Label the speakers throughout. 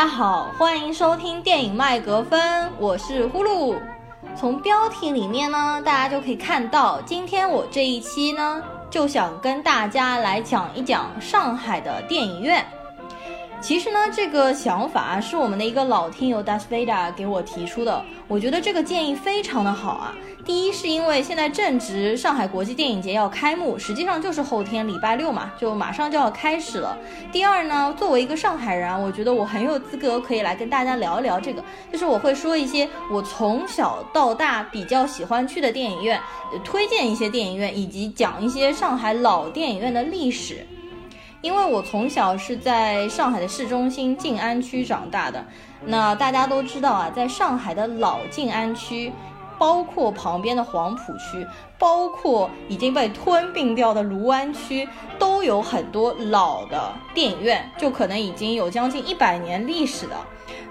Speaker 1: 大家好，欢迎收听电影麦格芬，我是呼噜。从标题里面呢，大家就可以看到，今天我这一期呢，就想跟大家来讲一讲上海的电影院。其实呢，这个想法是我们的一个老听友 Das Veda 给我提出的。我觉得这个建议非常的好啊。第一是因为现在正值上海国际电影节要开幕，实际上就是后天礼拜六嘛，就马上就要开始了。第二呢，作为一个上海人，我觉得我很有资格可以来跟大家聊一聊这个，就是我会说一些我从小到大比较喜欢去的电影院，推荐一些电影院，以及讲一些上海老电影院的历史。因为我从小是在上海的市中心静安区长大的，那大家都知道啊，在上海的老静安区，包括旁边的黄浦区，包括已经被吞并掉的卢湾区，都有很多老的电影院，就可能已经有将近一百年历史的，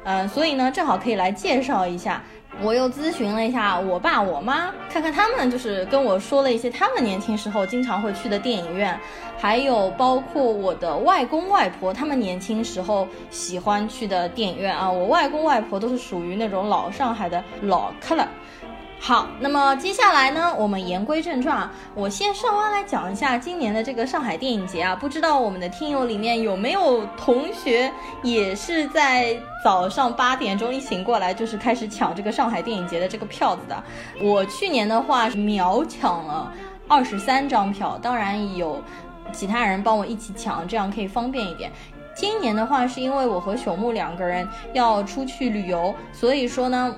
Speaker 1: 嗯，所以呢，正好可以来介绍一下。我又咨询了一下我爸我妈，看看他们就是跟我说了一些他们年轻时候经常会去的电影院，还有包括我的外公外婆他们年轻时候喜欢去的电影院啊。我外公外婆都是属于那种老上海的老客了。好，那么接下来呢，我们言归正传，我先稍微来讲一下今年的这个上海电影节啊。不知道我们的听友里面有没有同学也是在早上八点钟一醒过来，就是开始抢这个上海电影节的这个票子的。我去年的话秒抢了二十三张票，当然有其他人帮我一起抢，这样可以方便一点。今年的话是因为我和朽木两个人要出去旅游，所以说呢。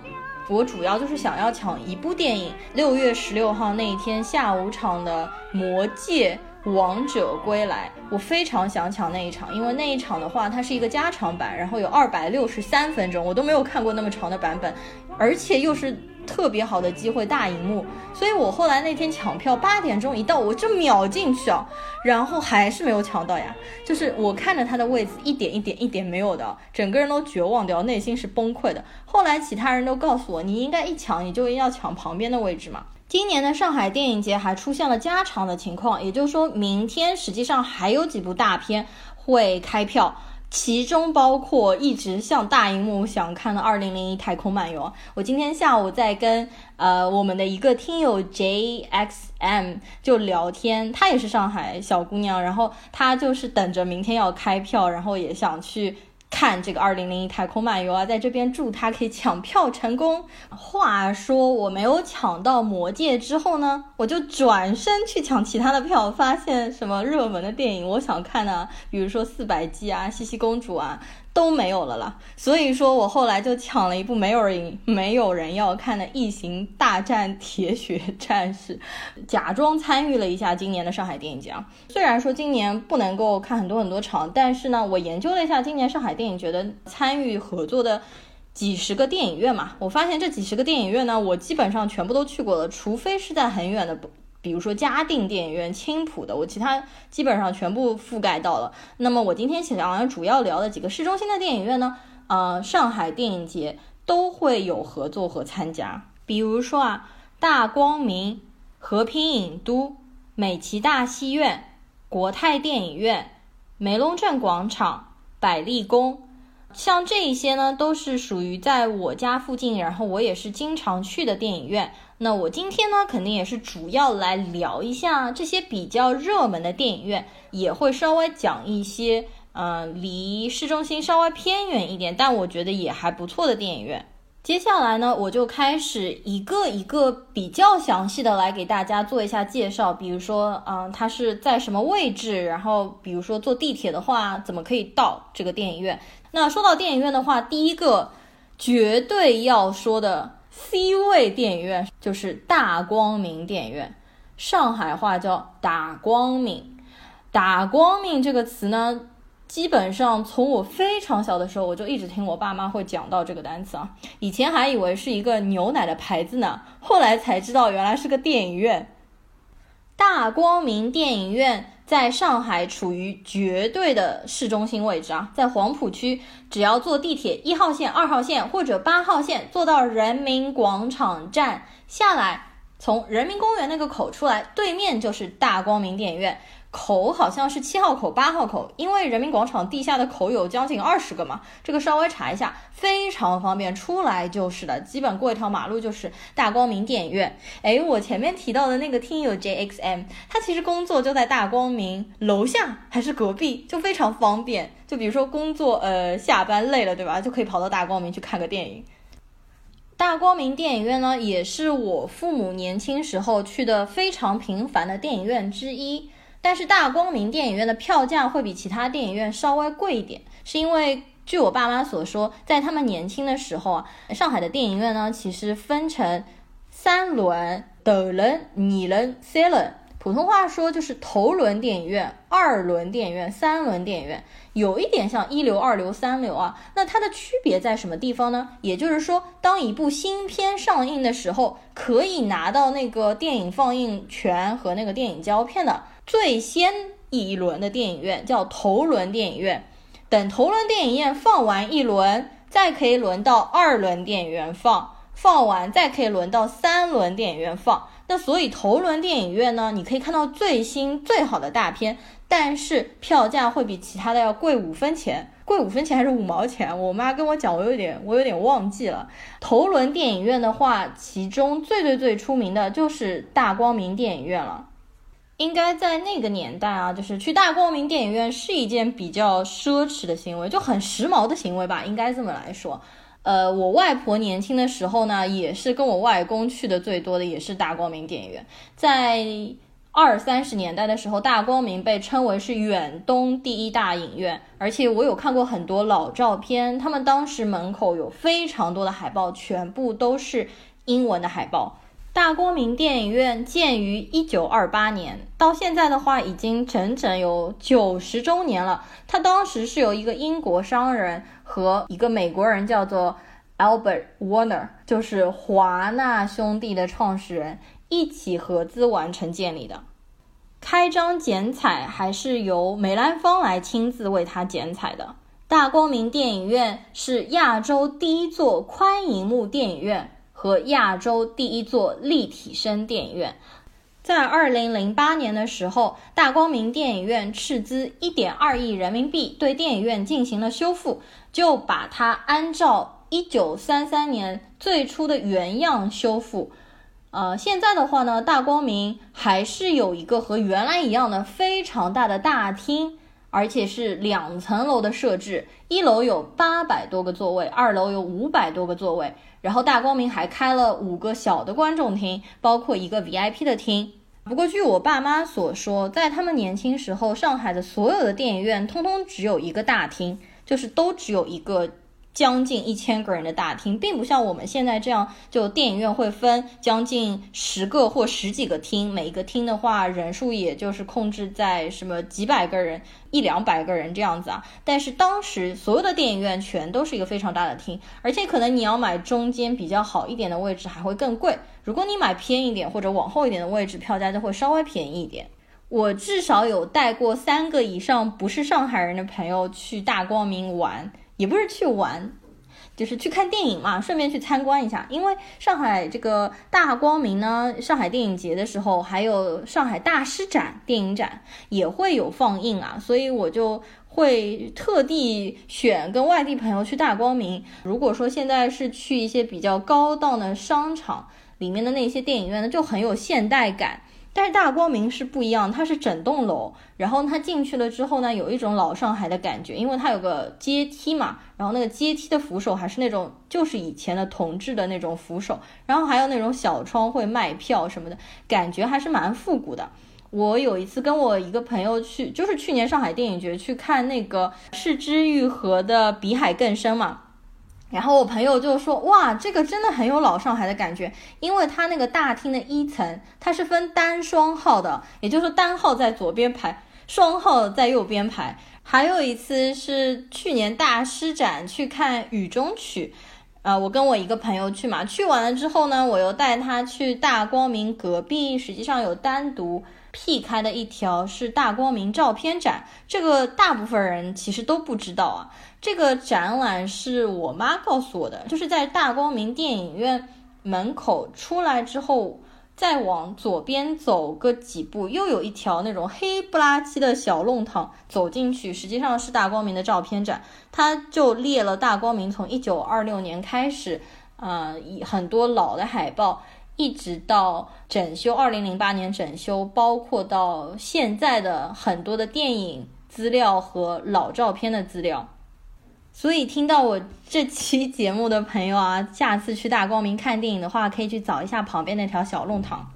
Speaker 1: 我主要就是想要抢一部电影，六月十六号那一天下午场的《魔戒：王者归来》，我非常想抢那一场，因为那一场的话，它是一个加长版，然后有二百六十三分钟，我都没有看过那么长的版本，而且又是。特别好的机会，大荧幕，所以我后来那天抢票，八点钟一到，我就秒进去啊，然后还是没有抢到呀，就是我看着他的位置一点一点一点没有的，整个人都绝望掉，内心是崩溃的。后来其他人都告诉我，你应该一抢你就要抢旁边的位置嘛。今年的上海电影节还出现了加长的情况，也就是说明天实际上还有几部大片会开票。其中包括一直向大荧幕想看的《二零零一太空漫游》。我今天下午在跟呃我们的一个听友 JXM 就聊天，她也是上海小姑娘，然后她就是等着明天要开票，然后也想去。看这个二零零一太空漫游啊，在这边祝他可以抢票成功。话说我没有抢到魔戒之后呢，我就转身去抢其他的票，发现什么热门的电影我想看呢？比如说四百集啊，茜茜公主啊。都没有了啦，所以说我后来就抢了一部没有人没有人要看的《异形大战铁血战士》，假装参与了一下今年的上海电影节。虽然说今年不能够看很多很多场，但是呢，我研究了一下今年上海电影节的参与合作的几十个电影院嘛，我发现这几十个电影院呢，我基本上全部都去过了，除非是在很远的。比如说嘉定电影院、青浦的，我其他基本上全部覆盖到了。那么我今天想要主要聊的几个市中心的电影院呢，呃，上海电影节都会有合作和参加。比如说啊，大光明、和平影都、美琪大戏院、国泰电影院、梅龙镇广场、百丽宫。像这一些呢，都是属于在我家附近，然后我也是经常去的电影院。那我今天呢，肯定也是主要来聊一下这些比较热门的电影院，也会稍微讲一些，嗯，离市中心稍微偏远一点，但我觉得也还不错的电影院。接下来呢，我就开始一个一个比较详细的来给大家做一下介绍。比如说，嗯，它是在什么位置？然后，比如说坐地铁的话，怎么可以到这个电影院？那说到电影院的话，第一个绝对要说的 C 位电影院就是大光明电影院，上海话叫打光明。打光明这个词呢？基本上从我非常小的时候，我就一直听我爸妈会讲到这个单词啊。以前还以为是一个牛奶的牌子呢，后来才知道原来是个电影院。大光明电影院在上海处于绝对的市中心位置啊，在黄浦区，只要坐地铁一号线、二号线或者八号线，坐到人民广场站下来，从人民公园那个口出来，对面就是大光明电影院。口好像是七号口、八号口，因为人民广场地下的口有将近二十个嘛，这个稍微查一下，非常方便，出来就是的，基本过一条马路就是大光明电影院。哎，我前面提到的那个听友 JXM，他其实工作就在大光明楼下还是隔壁，就非常方便。就比如说工作呃下班累了，对吧，就可以跑到大光明去看个电影。大光明电影院呢，也是我父母年轻时候去的非常频繁的电影院之一。但是大光明电影院的票价会比其他电影院稍微贵一点，是因为据我爸妈所说，在他们年轻的时候啊，上海的电影院呢，其实分成三轮、斗轮、二轮、三轮。普通话说就是头轮电影院、二轮电影院、三轮电影院，有一点像一流、二流、三流啊。那它的区别在什么地方呢？也就是说，当一部新片上映的时候，可以拿到那个电影放映权和那个电影胶片的最先一轮的电影院叫头轮电影院。等头轮电影院放完一轮，再可以轮到二轮电影院放，放完再可以轮到三轮电影院放。那所以头轮电影院呢，你可以看到最新最好的大片，但是票价会比其他的要贵五分钱，贵五分钱还是五毛钱？我妈跟我讲，我有点我有点忘记了。头轮电影院的话，其中最最最出名的就是大光明电影院了。应该在那个年代啊，就是去大光明电影院是一件比较奢侈的行为，就很时髦的行为吧，应该这么来说。呃，我外婆年轻的时候呢，也是跟我外公去的最多的，也是大光明电影院。在二三十年代的时候，大光明被称为是远东第一大影院，而且我有看过很多老照片，他们当时门口有非常多的海报，全部都是英文的海报。大光明电影院建于一九二八年，到现在的话已经整整有九十周年了。它当时是由一个英国商人和一个美国人叫做 Albert Warner，就是华纳兄弟的创始人一起合资完成建立的。开张剪彩还是由梅兰芳来亲自为他剪彩的。大光明电影院是亚洲第一座宽银幕电影院。和亚洲第一座立体声电影院，在二零零八年的时候，大光明电影院斥资一点二亿人民币对电影院进行了修复，就把它按照一九三三年最初的原样修复。呃，现在的话呢，大光明还是有一个和原来一样的非常大的大厅，而且是两层楼的设置，一楼有八百多个座位，二楼有五百多个座位。然后大光明还开了五个小的观众厅，包括一个 VIP 的厅。不过据我爸妈所说，在他们年轻时候，上海的所有的电影院通通只有一个大厅，就是都只有一个。将近一千个人的大厅，并不像我们现在这样，就电影院会分将近十个或十几个厅，每一个厅的话人数也就是控制在什么几百个人、一两百个人这样子啊。但是当时所有的电影院全都是一个非常大的厅，而且可能你要买中间比较好一点的位置还会更贵。如果你买偏一点或者往后一点的位置，票价就会稍微便宜一点。我至少有带过三个以上不是上海人的朋友去大光明玩。也不是去玩，就是去看电影嘛，顺便去参观一下。因为上海这个大光明呢，上海电影节的时候，还有上海大师展电影展也会有放映啊，所以我就会特地选跟外地朋友去大光明。如果说现在是去一些比较高档的商场里面的那些电影院呢，就很有现代感。但是大光明是不一样，它是整栋楼，然后它进去了之后呢，有一种老上海的感觉，因为它有个阶梯嘛，然后那个阶梯的扶手还是那种就是以前的铜制的那种扶手，然后还有那种小窗会卖票什么的，感觉还是蛮复古的。我有一次跟我一个朋友去，就是去年上海电影节去看那个是之愈合的《比海更深》嘛。然后我朋友就说：“哇，这个真的很有老上海的感觉，因为它那个大厅的一层，它是分单双号的，也就是单号在左边排，双号在右边排。还有一次是去年大师展去看《雨中曲》，啊，我跟我一个朋友去嘛，去完了之后呢，我又带他去大光明隔壁，实际上有单独辟开的一条是大光明照片展，这个大部分人其实都不知道啊。”这个展览是我妈告诉我的，就是在大光明电影院门口出来之后，再往左边走个几步，又有一条那种黑不拉几的小弄堂，走进去实际上是大光明的照片展，它就列了大光明从一九二六年开始，呃，以很多老的海报，一直到整修二零零八年整修，包括到现在的很多的电影资料和老照片的资料。所以听到我这期节目的朋友啊，下次去大光明看电影的话，可以去找一下旁边那条小弄堂。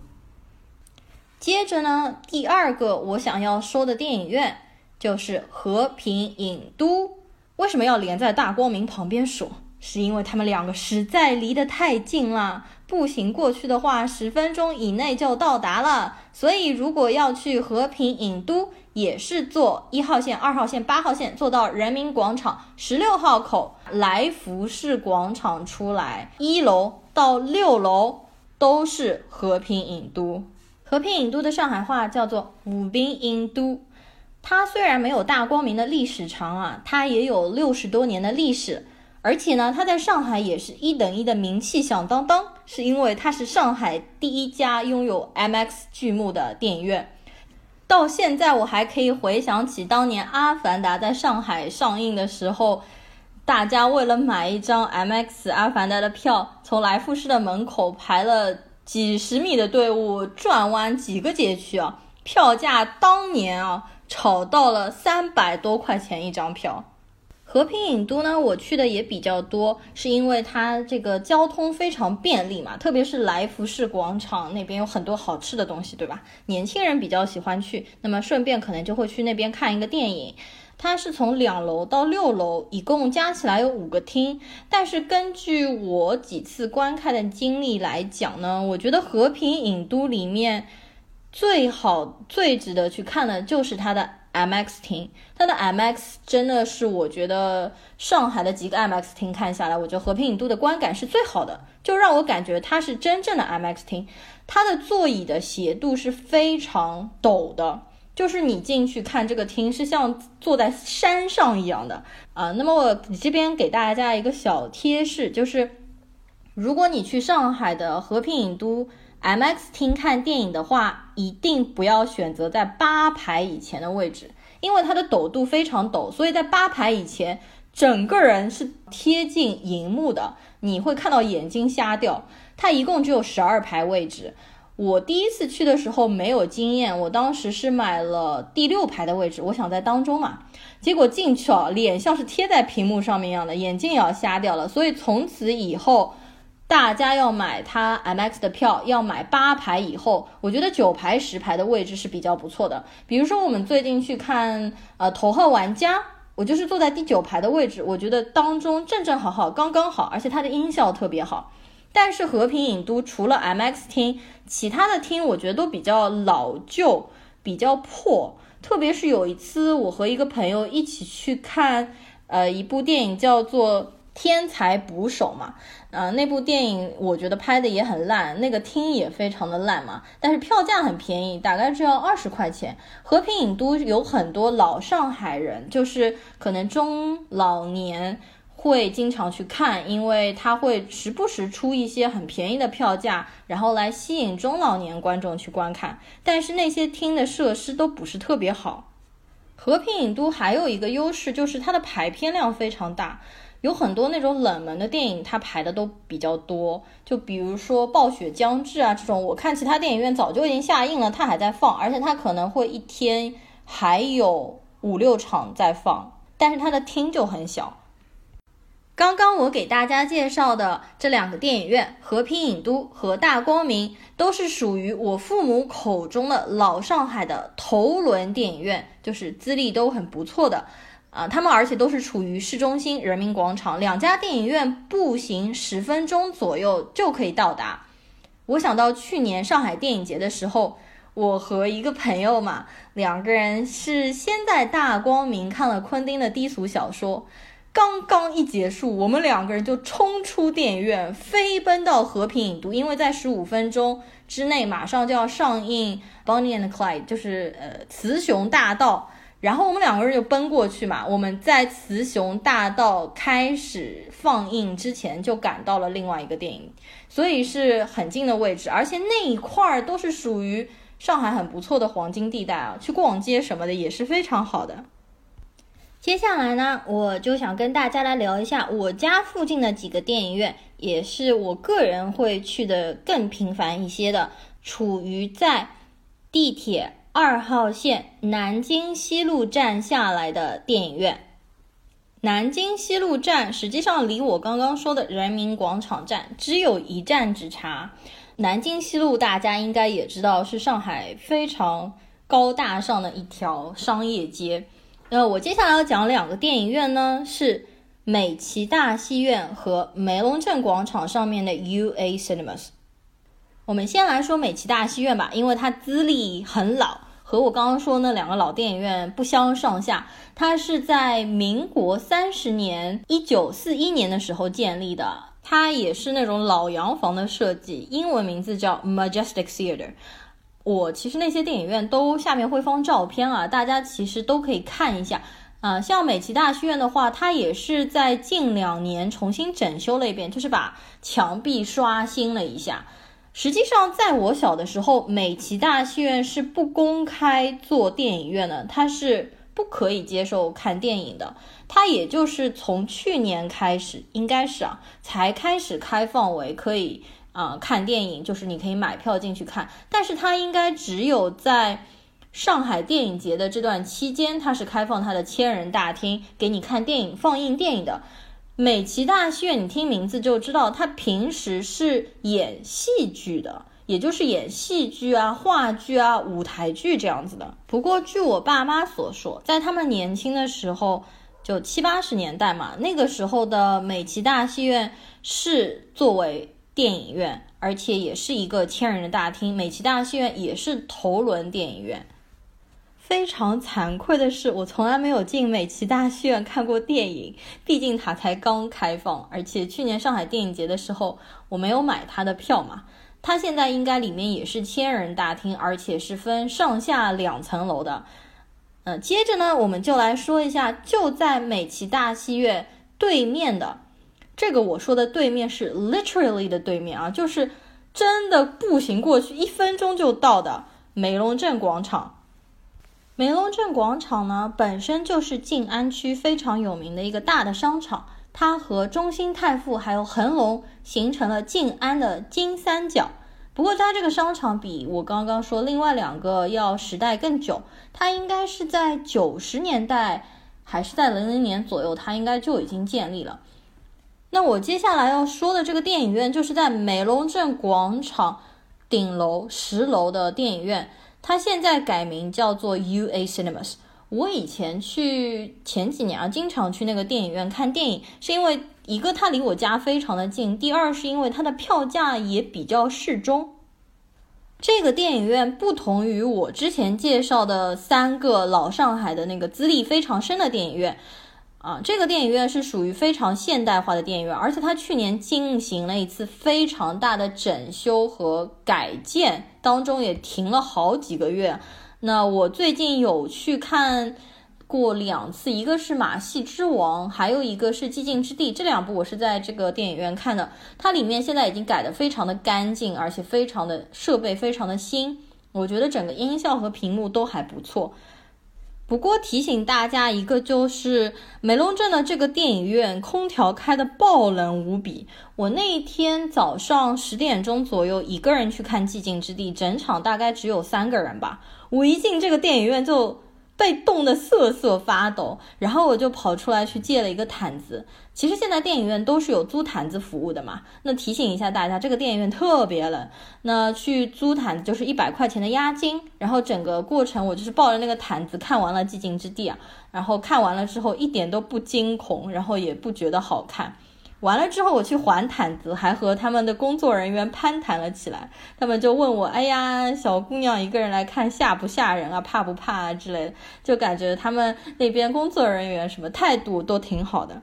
Speaker 1: 接着呢，第二个我想要说的电影院就是和平影都。为什么要连在大光明旁边说？是因为他们两个实在离得太近了，步行过去的话，十分钟以内就到达了。所以如果要去和平影都，也是坐一号线、二号线、八号线，坐到人民广场十六号口来福士广场出来，一楼到六楼都是和平影都。和平影都的上海话叫做武滨影都。它虽然没有大光明的历史长啊，它也有六十多年的历史，而且呢，它在上海也是一等一的名气响当当，是因为它是上海第一家拥有 MX 剧目的电影院。到现在我还可以回想起当年《阿凡达》在上海上映的时候，大家为了买一张 MX《阿凡达》的票，从来福士的门口排了几十米的队伍，转弯几个街区啊，票价当年啊炒到了三百多块钱一张票。和平影都呢，我去的也比较多，是因为它这个交通非常便利嘛，特别是来福士广场那边有很多好吃的东西，对吧？年轻人比较喜欢去，那么顺便可能就会去那边看一个电影。它是从两楼到六楼，一共加起来有五个厅。但是根据我几次观看的经历来讲呢，我觉得和平影都里面最好、最值得去看的就是它的。MX 厅，它的 MX 真的是我觉得上海的几个 MX 厅看下来，我觉得和平影都的观感是最好的，就让我感觉它是真正的 MX 厅。它的座椅的斜度是非常陡的，就是你进去看这个厅是像坐在山上一样的啊。那么我这边给大家一个小贴士，就是如果你去上海的和平影都。MX 厅看电影的话，一定不要选择在八排以前的位置，因为它的陡度非常陡，所以在八排以前，整个人是贴近荧幕的，你会看到眼睛瞎掉。它一共只有十二排位置，我第一次去的时候没有经验，我当时是买了第六排的位置，我想在当中嘛，结果进去啊，脸像是贴在屏幕上面一样的，眼睛也要瞎掉了，所以从此以后。大家要买它 MX 的票，要买八排以后，我觉得九排、十排的位置是比较不错的。比如说我们最近去看呃《头号玩家》，我就是坐在第九排的位置，我觉得当中正正好好，刚刚好，而且它的音效特别好。但是和平影都除了 MX 厅，其他的厅我觉得都比较老旧，比较破。特别是有一次我和一个朋友一起去看呃一部电影，叫做。天才捕手嘛，呃，那部电影我觉得拍的也很烂，那个厅也非常的烂嘛，但是票价很便宜，大概只要二十块钱。和平影都有很多老上海人，就是可能中老年会经常去看，因为他会时不时出一些很便宜的票价，然后来吸引中老年观众去观看。但是那些厅的设施都不是特别好。和平影都还有一个优势就是它的排片量非常大。有很多那种冷门的电影，它排的都比较多。就比如说《暴雪将至》啊，这种我看其他电影院早就已经下映了，它还在放，而且它可能会一天还有五六场在放，但是它的厅就很小。刚刚我给大家介绍的这两个电影院，和平影都和大光明，都是属于我父母口中的老上海的头轮电影院，就是资历都很不错的。啊，他们而且都是处于市中心人民广场，两家电影院步行十分钟左右就可以到达。我想到去年上海电影节的时候，我和一个朋友嘛，两个人是先在大光明看了昆汀的低俗小说，刚刚一结束，我们两个人就冲出电影院，飞奔到和平影都，因为在十五分钟之内马上就要上映《Bonnie and Clyde》，就是呃《雌雄大盗》。然后我们两个人就奔过去嘛。我们在雌雄大道开始放映之前就赶到了另外一个电影，所以是很近的位置，而且那一块儿都是属于上海很不错的黄金地带啊，去逛街什么的也是非常好的。接下来呢，我就想跟大家来聊一下我家附近的几个电影院，也是我个人会去的更频繁一些的，处于在地铁二号线南京西路站下来的电影院。南京西路站实际上离我刚刚说的人民广场站只有一站之差。南京西路大家应该也知道，是上海非常高大上的一条商业街。那我接下来要讲两个电影院呢，是美琪大戏院和梅龙镇广场上面的 UA Cinemas。我们先来说美琪大戏院吧，因为它资历很老，和我刚刚说那两个老电影院不相上下。它是在民国三十年，一九四一年的时候建立的，它也是那种老洋房的设计，英文名字叫 Majestic Theater。我其实那些电影院都下面会放照片啊，大家其实都可以看一下啊。像美琪大戏院的话，它也是在近两年重新整修了一遍，就是把墙壁刷新了一下。实际上，在我小的时候，美琪大戏院是不公开做电影院的，它是不可以接受看电影的。它也就是从去年开始，应该是啊，才开始开放为可以。啊，看电影就是你可以买票进去看，但是它应该只有在上海电影节的这段期间，它是开放它的千人大厅给你看电影、放映电影的。美琪大戏院，你听名字就知道，它平时是演戏剧的，也就是演戏剧啊、话剧啊、舞台剧这样子的。不过据我爸妈所说，在他们年轻的时候，就七八十年代嘛，那个时候的美琪大戏院是作为。电影院，而且也是一个千人的大厅。美琪大戏院也是头轮电影院。非常惭愧的是，我从来没有进美琪大戏院看过电影，毕竟它才刚开放。而且去年上海电影节的时候，我没有买它的票嘛。它现在应该里面也是千人大厅，而且是分上下两层楼的。嗯，接着呢，我们就来说一下，就在美琪大戏院对面的。这个我说的对面是 literally 的对面啊，就是真的步行过去一分钟就到的梅龙镇广场。梅龙镇广场呢，本身就是静安区非常有名的一个大的商场，它和中兴泰富还有恒隆形成了静安的金三角。不过它这个商场比我刚刚说另外两个要时代更久，它应该是在九十年代还是在零零年左右，它应该就已经建立了。那我接下来要说的这个电影院，就是在梅龙镇广场顶楼十楼的电影院，它现在改名叫做 UA Cinemas。我以前去前几年啊，经常去那个电影院看电影，是因为一个它离我家非常的近，第二是因为它的票价也比较适中。这个电影院不同于我之前介绍的三个老上海的那个资历非常深的电影院。啊，这个电影院是属于非常现代化的电影院，而且它去年进行了一次非常大的整修和改建，当中也停了好几个月。那我最近有去看过两次，一个是《马戏之王》，还有一个是《寂静之地》，这两部我是在这个电影院看的。它里面现在已经改得非常的干净，而且非常的设备非常的新，我觉得整个音效和屏幕都还不错。不过提醒大家一个，就是梅龙镇的这个电影院空调开的爆冷无比。我那一天早上十点钟左右，一个人去看《寂静之地》，整场大概只有三个人吧。我一进这个电影院就。被冻得瑟瑟发抖，然后我就跑出来去借了一个毯子。其实现在电影院都是有租毯子服务的嘛。那提醒一下大家，这个电影院特别冷，那去租毯子就是一百块钱的押金。然后整个过程我就是抱着那个毯子看完了《寂静之地》啊，然后看完了之后一点都不惊恐，然后也不觉得好看。完了之后，我去还毯子，还和他们的工作人员攀谈了起来。他们就问我：“哎呀，小姑娘一个人来看，吓不吓人啊？怕不怕啊？”之类的，就感觉他们那边工作人员什么态度都挺好的。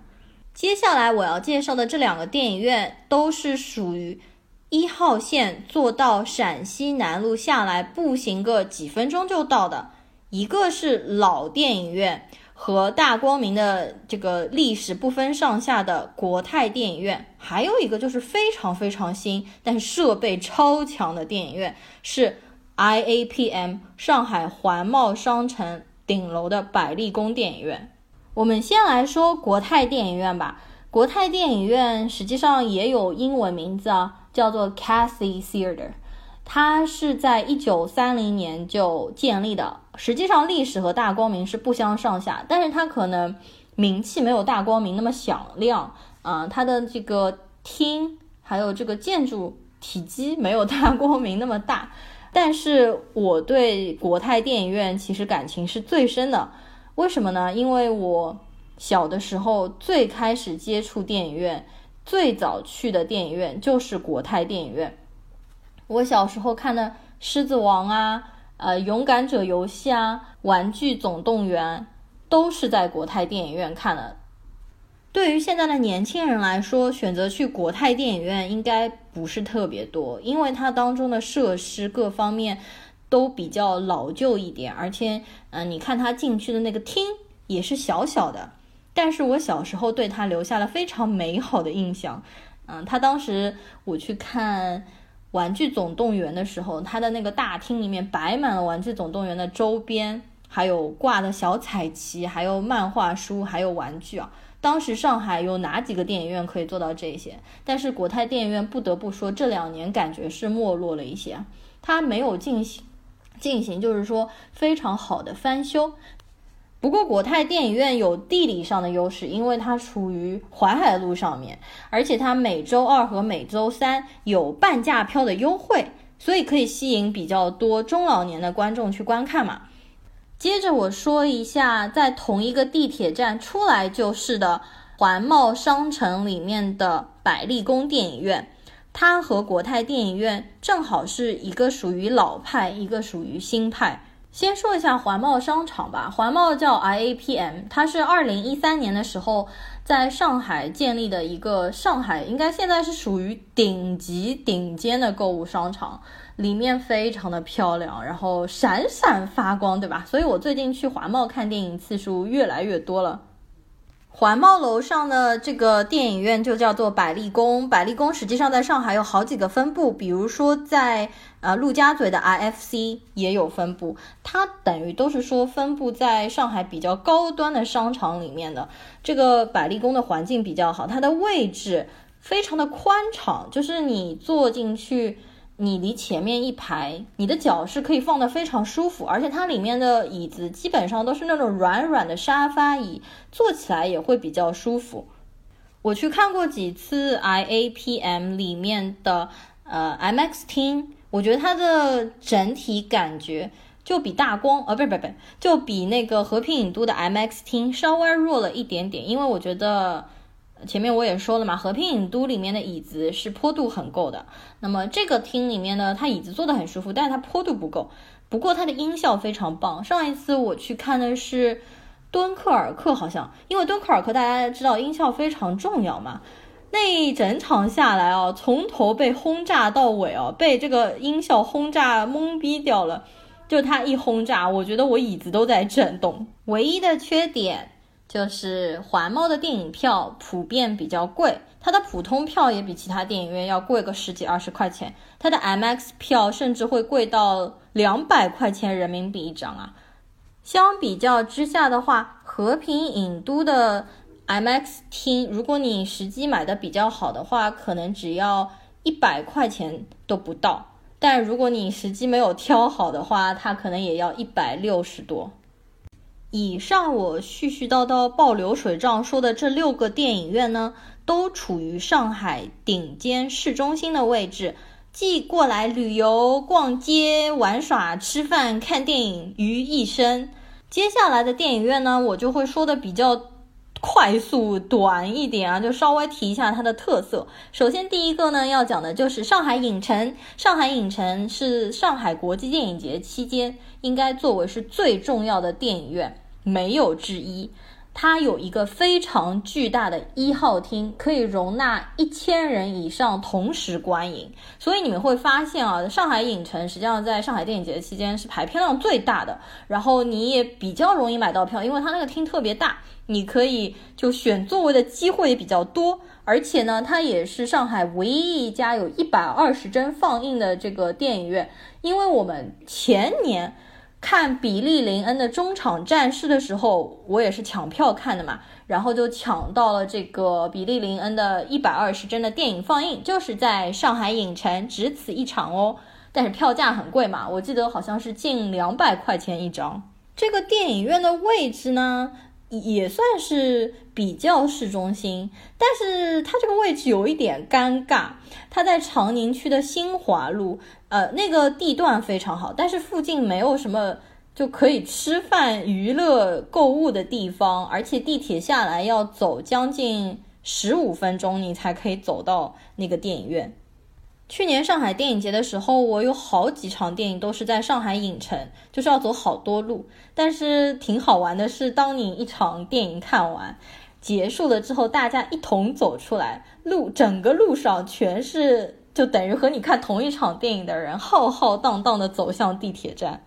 Speaker 1: 接下来我要介绍的这两个电影院，都是属于一号线坐到陕西南路下来，步行个几分钟就到的。一个是老电影院和大光明的这个历史不分上下的国泰电影院，还有一个就是非常非常新但设备超强的电影院是 IAPM 上海环贸商城顶楼的百丽宫电影院。我们先来说国泰电影院吧。国泰电影院实际上也有英文名字啊，叫做 Cathay Theater，。它是在一九三零年就建立的，实际上历史和大光明是不相上下，但是它可能名气没有大光明那么响亮啊，它的这个厅还有这个建筑体积没有大光明那么大。但是我对国泰电影院其实感情是最深的。为什么呢？因为我小的时候最开始接触电影院，最早去的电影院就是国泰电影院。我小时候看的《狮子王》啊，呃，《勇敢者游戏》啊，《玩具总动员》都是在国泰电影院看的。对于现在的年轻人来说，选择去国泰电影院应该不是特别多，因为它当中的设施各方面。都比较老旧一点，而且，嗯，你看他进去的那个厅也是小小的，但是我小时候对他留下了非常美好的印象。嗯，他当时我去看《玩具总动员》的时候，他的那个大厅里面摆满了《玩具总动员》的周边，还有挂的小彩旗，还有漫画书，还有玩具啊。当时上海有哪几个电影院可以做到这些？但是国泰电影院不得不说，这两年感觉是没落了一些，它没有进行。进行就是说非常好的翻修，不过国泰电影院有地理上的优势，因为它处于淮海路上面，而且它每周二和每周三有半价票的优惠，所以可以吸引比较多中老年的观众去观看嘛。接着我说一下，在同一个地铁站出来就是的环贸商城里面的百丽宫电影院。它和国泰电影院正好是一个属于老派，一个属于新派。先说一下环贸商场吧，环贸叫 IAPM，它是二零一三年的时候在上海建立的一个上海应该现在是属于顶级顶尖的购物商场，里面非常的漂亮，然后闪闪发光，对吧？所以我最近去环贸看电影次数越来越多了。环贸楼上的这个电影院就叫做百丽宫。百丽宫实际上在上海有好几个分部，比如说在呃陆家嘴的 IFC 也有分部。它等于都是说分布在上海比较高端的商场里面的。这个百丽宫的环境比较好，它的位置非常的宽敞，就是你坐进去。你离前面一排，你的脚是可以放的非常舒服，而且它里面的椅子基本上都是那种软软的沙发椅，坐起来也会比较舒服。我去看过几次 IAPM 里面的呃 MX 厅，我觉得它的整体感觉就比大光，呃，不是不是不是，就比那个和平影都的 MX 厅稍微弱了一点点，因为我觉得。前面我也说了嘛，和平影都里面的椅子是坡度很够的。那么这个厅里面呢，它椅子坐得很舒服，但是它坡度不够。不过它的音效非常棒。上一次我去看的是敦刻尔克，好像因为敦刻尔克大家知道音效非常重要嘛。那一整场下来哦，从头被轰炸到尾哦，被这个音效轰炸懵逼掉了。就它一轰炸，我觉得我椅子都在震动。唯一的缺点。就是环贸的电影票普遍比较贵，它的普通票也比其他电影院要贵个十几二十块钱，它的 MX 票甚至会贵到两百块钱人民币一张啊。相比较之下的话，和平影都的 MX 厅，如果你时机买的比较好的话，可能只要一百块钱都不到，但如果你时机没有挑好的话，它可能也要一百六十多。以上我絮絮叨叨报流水账说的这六个电影院呢，都处于上海顶尖市中心的位置，既过来旅游、逛街、玩耍、吃饭、看电影于一身。接下来的电影院呢，我就会说的比较快速短一点啊，就稍微提一下它的特色。首先第一个呢，要讲的就是上海影城。上海影城是上海国际电影节期间应该作为是最重要的电影院。没有之一，它有一个非常巨大的一号厅，可以容纳一千人以上同时观影。所以你们会发现啊，上海影城实际上在上海电影节期间是排片量最大的，然后你也比较容易买到票，因为它那个厅特别大，你可以就选座位的机会也比较多。而且呢，它也是上海唯一一家有一百二十帧放映的这个电影院。因为我们前年看比利林恩的中场战事的时候，我也是抢票看的嘛，然后就抢到了这个比利林恩的一百二十帧的电影放映，就是在上海影城，只此一场哦。但是票价很贵嘛，我记得好像是近两百块钱一张。这个电影院的位置呢？也算是比较市中心，但是它这个位置有一点尴尬。它在长宁区的新华路，呃，那个地段非常好，但是附近没有什么就可以吃饭、娱乐、购物的地方，而且地铁下来要走将近十五分钟，你才可以走到那个电影院。去年上海电影节的时候，我有好几场电影都是在上海影城，就是要走好多路。但是挺好玩的是，当你一场电影看完结束了之后，大家一同走出来，路整个路上全是就等于和你看同一场电影的人，浩浩荡荡的走向地铁站。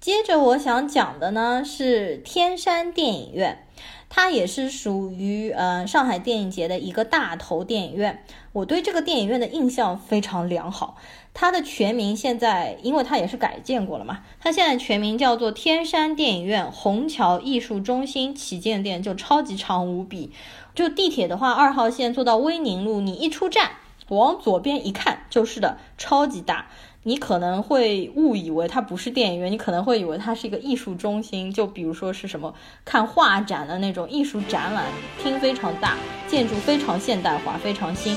Speaker 1: 接着我想讲的呢是天山电影院。它也是属于呃上海电影节的一个大头电影院，我对这个电影院的印象非常良好。它的全名现在，因为它也是改建过了嘛，它现在全名叫做天山电影院虹桥艺术中心旗舰店，就超级长无比。就地铁的话，二号线坐到威宁路，你一出站往左边一看就是的，超级大。你可能会误以为它不是电影院，你可能会以为它是一个艺术中心，就比如说是什么看画展的那种艺术展览厅，非常大，建筑非常现代化，非常新。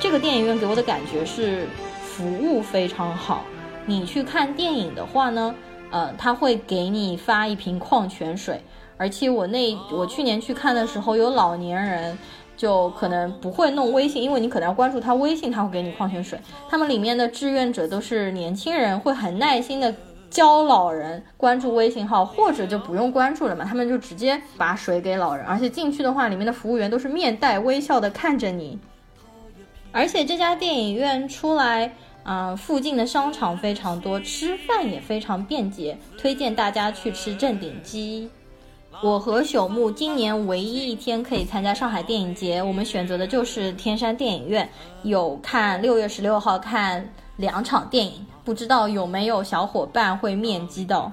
Speaker 1: 这个电影院给我的感觉是服务非常好。你去看电影的话呢，呃，他会给你发一瓶矿泉水，而且我那我去年去看的时候，有老年人。就可能不会弄微信，因为你可能要关注他微信，他会给你矿泉水。他们里面的志愿者都是年轻人，会很耐心的教老人关注微信号，或者就不用关注了嘛，他们就直接把水给老人。而且进去的话，里面的服务员都是面带微笑的看着你。而且这家电影院出来，啊，附近的商场非常多，吃饭也非常便捷，推荐大家去吃正鼎鸡。我和朽木今年唯一一天可以参加上海电影节，我们选择的就是天山电影院，有看六月十六号看两场电影，不知道有没有小伙伴会面基到。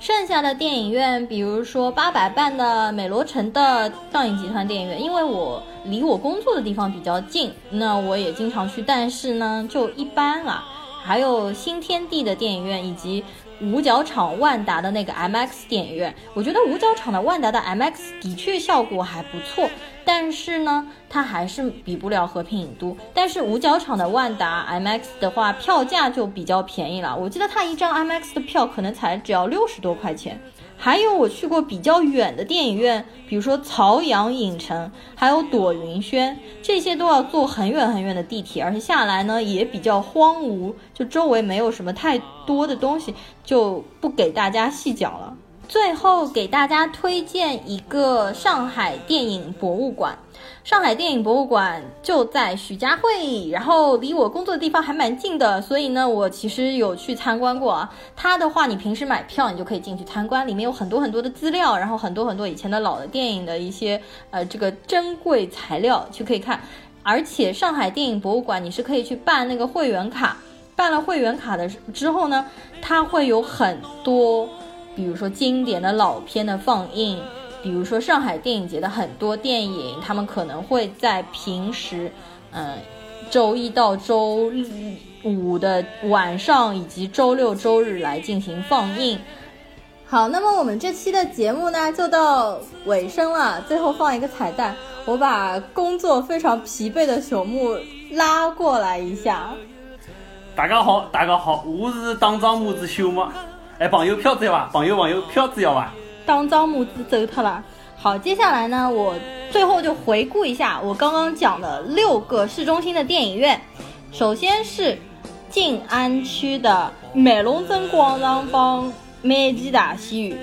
Speaker 1: 剩下的电影院，比如说八佰伴的美罗城的上影集团电影院，因为我离我工作的地方比较近，那我也经常去，但是呢就一般啊。还有新天地的电影院以及。五角场万达的那个 MX 电影院，我觉得五角场的万达的 MX 的确效果还不错，但是呢，它还是比不了和平影都。但是五角场的万达 MX 的话，票价就比较便宜了，我记得它一张 MX 的票可能才只要六十多块钱。还有我去过比较远的电影院，比如说曹阳影城，还有朵云轩，这些都要坐很远很远的地铁，而且下来呢也比较荒芜，就周围没有什么太多的东西，就不给大家细讲了。最后给大家推荐一个上海电影博物馆。上海电影博物馆就在徐家汇，然后离我工作的地方还蛮近的，所以呢，我其实有去参观过啊。它的话，你平时买票，你就可以进去参观，里面有很多很多的资料，然后很多很多以前的老的电影的一些呃这个珍贵材料去可以看。而且上海电影博物馆你是可以去办那个会员卡，办了会员卡的之后呢，它会有很多，比如说经典的老片的放映。比如说上海电影节的很多电影，他们可能会在平时，嗯，周一到周五的晚上以及周六周日来进行放映。好，那么我们这期的节目呢就到尾声了。最后放一个彩蛋，我把工作非常疲惫的朽木拉过来一下。
Speaker 2: 大家好，大家好，我是党长木子朽木。哎，朋友票子要伐？朋友朋友票子要伐？
Speaker 1: 当张木子走他了。好，接下来呢，我最后就回顾一下我刚刚讲的六个市中心的电影院。首先是静安区的美龙镇广场帮美吉大戏院，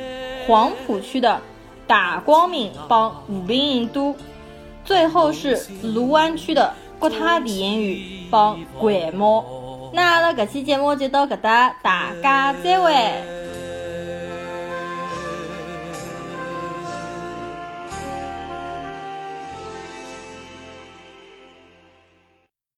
Speaker 1: 黄浦区的大光明帮和平影都，最后是卢湾区的国泰电影院帮环贸。那阿拉搿期节目就到搿搭，大家再会。